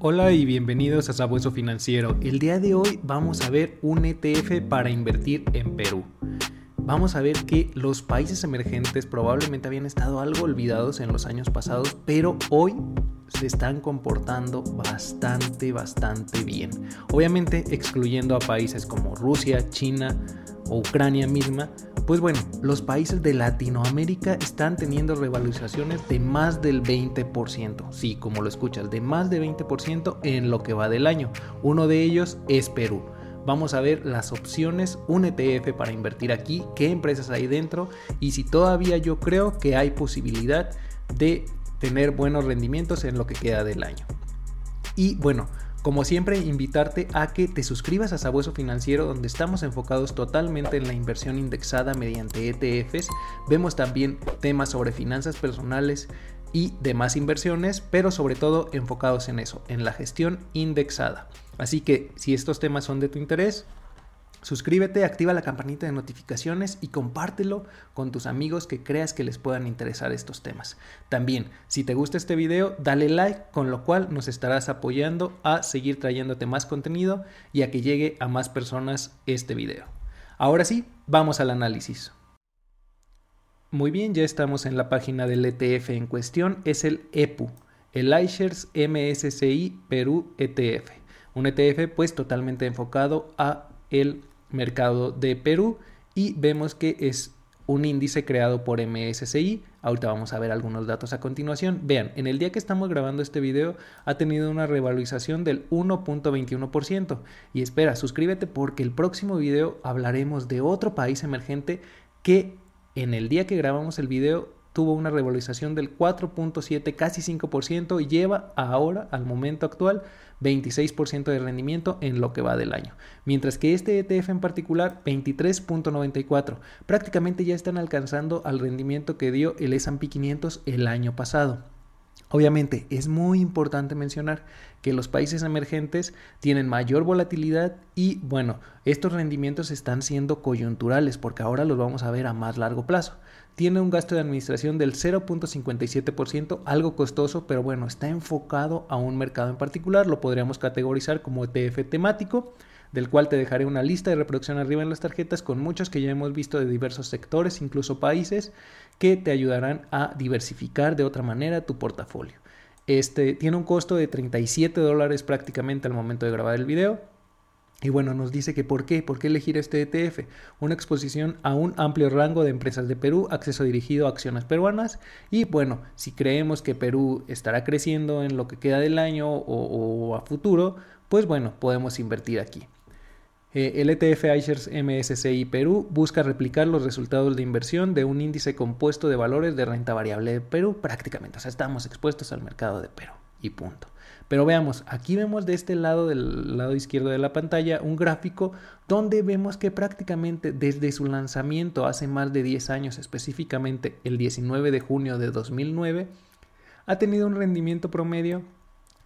Hola y bienvenidos a Sabueso Financiero. El día de hoy vamos a ver un ETF para invertir en Perú. Vamos a ver que los países emergentes probablemente habían estado algo olvidados en los años pasados, pero hoy se están comportando bastante, bastante bien. Obviamente excluyendo a países como Rusia, China o Ucrania misma, pues bueno, los países de Latinoamérica están teniendo revalorizaciones de más del 20%. Sí, como lo escuchas, de más de 20% en lo que va del año. Uno de ellos es Perú. Vamos a ver las opciones, un ETF para invertir aquí, qué empresas hay dentro y si todavía yo creo que hay posibilidad de tener buenos rendimientos en lo que queda del año. Y bueno, como siempre, invitarte a que te suscribas a Sabueso Financiero, donde estamos enfocados totalmente en la inversión indexada mediante ETFs. Vemos también temas sobre finanzas personales y demás inversiones, pero sobre todo enfocados en eso, en la gestión indexada. Así que si estos temas son de tu interés, Suscríbete, activa la campanita de notificaciones y compártelo con tus amigos que creas que les puedan interesar estos temas. También, si te gusta este video, dale like, con lo cual nos estarás apoyando a seguir trayéndote más contenido y a que llegue a más personas este video. Ahora sí, vamos al análisis. Muy bien, ya estamos en la página del ETF en cuestión, es el EPU, el iShares MSCI Perú ETF. Un ETF pues totalmente enfocado a el mercado de Perú y vemos que es un índice creado por MSCI. Ahorita vamos a ver algunos datos a continuación. Vean, en el día que estamos grabando este video ha tenido una revalorización del 1.21%. Y espera, suscríbete porque el próximo video hablaremos de otro país emergente que en el día que grabamos el video tuvo una revalorización del 4.7, casi 5% y lleva ahora, al momento actual, 26% de rendimiento en lo que va del año. Mientras que este ETF en particular, 23.94. Prácticamente ya están alcanzando al rendimiento que dio el S&P 500 el año pasado. Obviamente es muy importante mencionar que los países emergentes tienen mayor volatilidad y bueno, estos rendimientos están siendo coyunturales porque ahora los vamos a ver a más largo plazo. Tiene un gasto de administración del 0.57%, algo costoso, pero bueno, está enfocado a un mercado en particular, lo podríamos categorizar como ETF temático, del cual te dejaré una lista de reproducción arriba en las tarjetas con muchos que ya hemos visto de diversos sectores, incluso países, que te ayudarán a diversificar de otra manera tu portafolio. Este tiene un costo de 37 dólares prácticamente al momento de grabar el video y bueno, nos dice que por qué, por qué elegir este ETF. Una exposición a un amplio rango de empresas de Perú, acceso dirigido a acciones peruanas y bueno, si creemos que Perú estará creciendo en lo que queda del año o, a futuro, pues bueno, podemos invertir aquí. Eh, el ETF iShares MSCI Perú busca replicar los resultados de inversión de un índice compuesto de valores de renta variable de Perú prácticamente. O sea, estamos expuestos al mercado de Perú y punto. Pero veamos, aquí vemos de este lado, del lado izquierdo de la pantalla, un gráfico donde vemos que prácticamente desde su lanzamiento hace más de 10 años, específicamente el 19 de junio de 2009, ha tenido un rendimiento promedio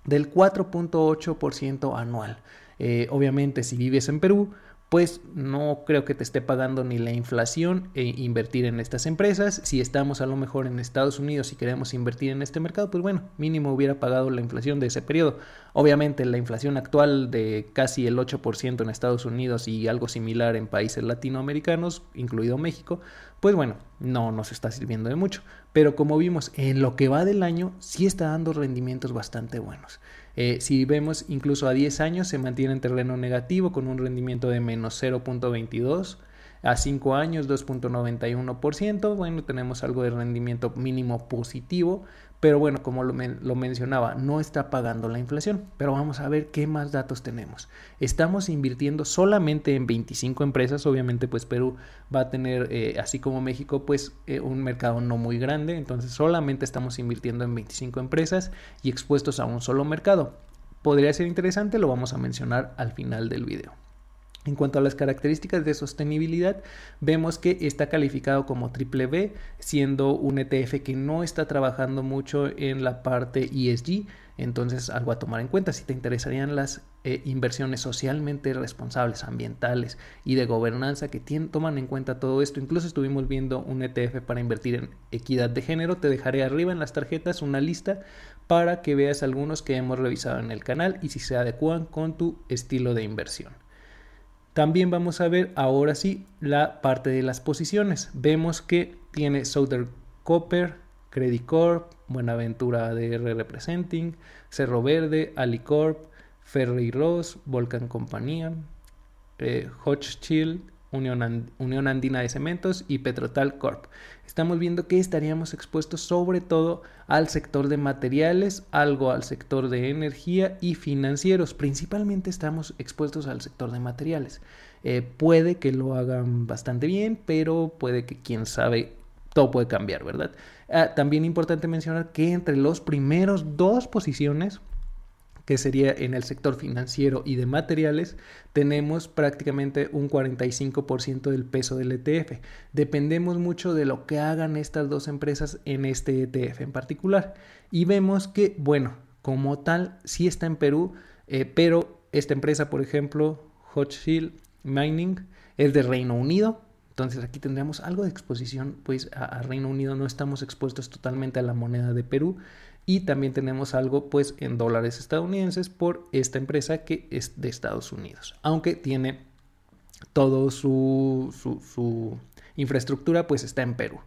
del 4.8% anual. Eh, obviamente, si vives en Perú, pues no creo que te esté pagando ni la inflación e invertir en estas empresas. Si estamos a lo mejor en Estados Unidos y queremos invertir en este mercado, pues bueno, mínimo hubiera pagado la inflación de ese periodo. Obviamente la inflación actual de casi el 8% en Estados Unidos y algo similar en países latinoamericanos, incluido México, pues bueno, no nos está sirviendo de mucho. Pero como vimos, en lo que va del año sí está dando rendimientos bastante buenos. Eh, si vemos incluso a 10 años se mantiene en terreno negativo con un rendimiento de menos 0.22 a 5 años 2.91%, bueno, tenemos algo de rendimiento mínimo positivo, pero bueno, como lo, mencionaba, no está pagando la inflación. Pero vamos a ver qué más datos tenemos. Estamos invirtiendo solamente en 25 empresas, obviamente pues Perú va a tener, eh, así como México, pues eh, un mercado no muy grande, entonces solamente estamos invirtiendo en 25 empresas y expuestos a un solo mercado. Podría ser interesante, lo vamos a mencionar al final del video. En cuanto a las características de sostenibilidad, vemos que está calificado como triple B, siendo un ETF que no está trabajando mucho en la parte ESG, entonces algo a tomar en cuenta si te interesarían las eh, inversiones socialmente responsables, ambientales y de gobernanza que toman en cuenta todo esto. Incluso estuvimos viendo un ETF para invertir en equidad de género. Te dejaré arriba en las tarjetas una lista para que veas algunos que hemos revisado en el canal y si se adecuan con tu estilo de inversión. También vamos a ver ahora sí la parte de las posiciones. Vemos que tiene Southern Copper, Credit Corp, Buenaventura ADR Representing, Cerro Verde, Alicorp, Ferry Ross, Volcan Compañía, eh, Unión, Andina de Cementos y Petrotal Corp. Estamos viendo que estaríamos expuestos sobre todo al sector de materiales, algo al sector de energía y financieros. Principalmente estamos expuestos al sector de materiales. Eh, puede que lo hagan bastante bien, pero puede que quién sabe, todo puede cambiar, ¿verdad? Ah, también importante mencionar que entre los primeros dos posiciones que sería en el sector financiero y de materiales, tenemos prácticamente un 45% del peso del ETF. Dependemos mucho de lo que hagan estas dos empresas en este ETF en particular. Y vemos que, bueno, como tal, sí está en Perú, eh, pero esta empresa, por ejemplo, Hochschild Mining, es de Reino Unido. Entonces aquí tendríamos algo de exposición, pues a Reino Unido no estamos expuestos totalmente a la moneda de Perú y también tenemos algo pues en dólares estadounidenses por esta empresa que es de Estados Unidos, aunque tiene todo su, su, infraestructura pues está en Perú.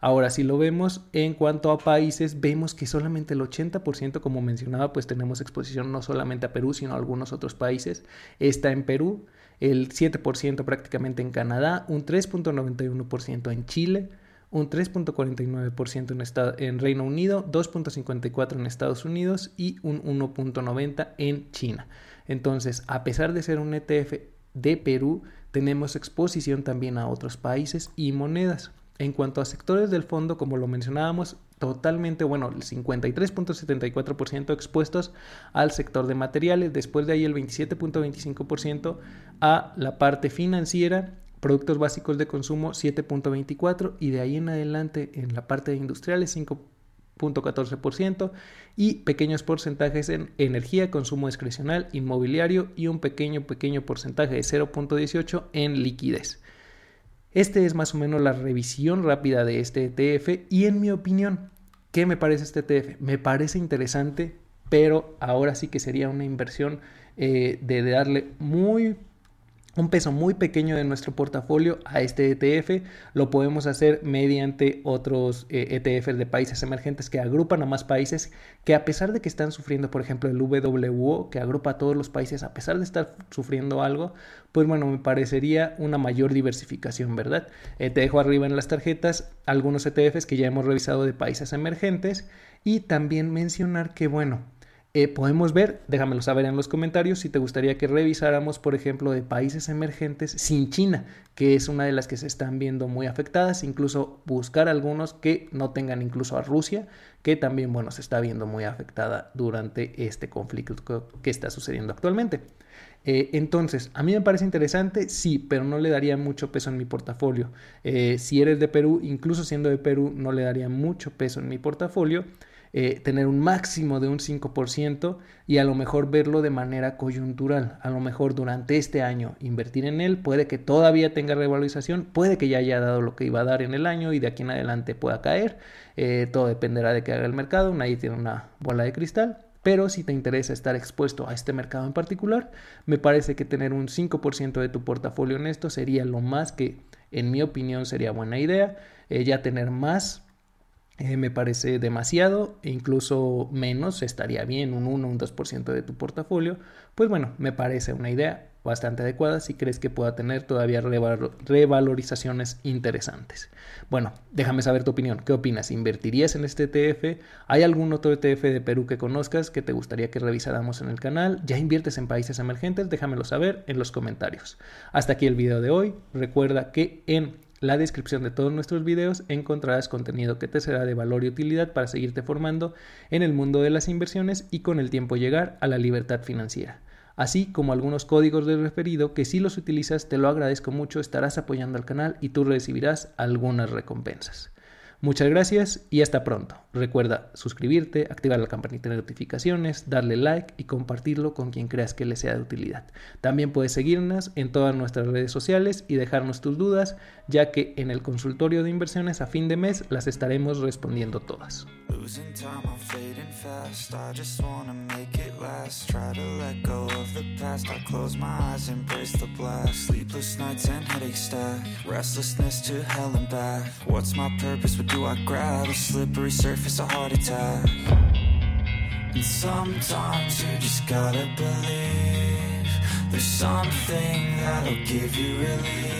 Ahora, si lo vemos en cuanto a países, vemos que solamente el 80%, como mencionaba, pues tenemos exposición no solamente a Perú, sino a algunos otros países. Está en Perú, el 7% prácticamente en Canadá, un 3.91% en Chile, un 3.49% en, Reino Unido, 2.54% en Estados Unidos y un 1.90% en China. Entonces, a pesar de ser un ETF de Perú, tenemos exposición también a otros países y monedas. En cuanto a sectores del fondo, como lo mencionábamos, totalmente, bueno, el 53.74% expuestos al sector de materiales, después de ahí el 27.25% a la parte financiera productos básicos de consumo 7.24 y de ahí en adelante en la parte de industriales 5.14% y pequeños porcentajes en energía, consumo discrecional, inmobiliario y un pequeño pequeño porcentaje de 0.18 en liquidez. Este es más o menos la revisión rápida de este ETF y en mi opinión, ¿qué me parece este ETF? Me parece interesante, pero ahora sí que sería una inversión eh, de darle muy un peso muy pequeño de nuestro portafolio a este ETF. Lo podemos hacer mediante otros ETFs eh, e de países emergentes que agrupan a más países que a pesar de que están sufriendo, por ejemplo, el WWO, que agrupa a todos los países, a pesar de estar sufriendo algo, pues bueno, me parecería una mayor diversificación, ¿verdad? Eh, te dejo arriba en las tarjetas algunos ETFs que ya hemos revisado de países emergentes y también mencionar que, bueno, eh, podemos ver, déjamelo saber en los comentarios si te gustaría que revisáramos, por ejemplo, de países emergentes sin China, que es una de las que se están viendo muy afectadas, incluso buscar algunos que no tengan incluso a Rusia, que también, bueno, se está viendo muy afectada durante este conflicto que está sucediendo actualmente. Eh, entonces, a mí me parece interesante, sí, pero no le daría mucho peso en mi portafolio. Eh, si eres de Perú, incluso siendo de Perú, no le daría mucho peso en mi portafolio. Eh, tener un máximo de un 5% y a lo mejor verlo de manera coyuntural. A lo mejor durante este año invertir en él, puede que todavía tenga revalorización, puede que ya haya dado lo que iba a dar en el año y de aquí en adelante pueda caer. Eh, todo dependerá de que haga el mercado, nadie tiene una bola de cristal. Pero si te interesa estar expuesto a este mercado en particular, me parece que tener un 5% de tu portafolio en esto sería lo más que, en mi opinión, sería buena idea. Eh, ya tener más eh, me parece demasiado, e incluso menos, estaría bien, un 1, un 2% de tu portafolio, pues bueno, me parece una idea bastante adecuada si crees que pueda tener todavía revalorizaciones interesantes. Bueno, déjame saber tu opinión. ¿Qué opinas? ¿Invertirías en este ETF? ¿Hay algún otro ETF de Perú que conozcas que te gustaría que revisáramos en el canal? ¿Ya inviertes en países emergentes? Déjamelo saber en los comentarios. Hasta aquí el video de hoy. Recuerda que en la descripción de todos nuestros videos encontrarás contenido que te será de valor y utilidad para seguirte formando en el mundo de las inversiones y con el tiempo llegar a la libertad financiera. así como algunos códigos de referido que si los utilizas te lo agradezco mucho, estarás apoyando al canal y tú recibirás algunas recompensas. Muchas gracias y hasta pronto. Recuerda suscribirte, activar la campanita de notificaciones, darle like y compartirlo con quien creas que le sea de utilidad. También puedes seguirnos en todas nuestras redes sociales y dejarnos tus dudas, ya que en el consultorio de inversiones a fin de mes las estaremos respondiendo todas. Do I grab a slippery surface, a heart attack? And sometimes you just gotta believe there's something that'll give you relief.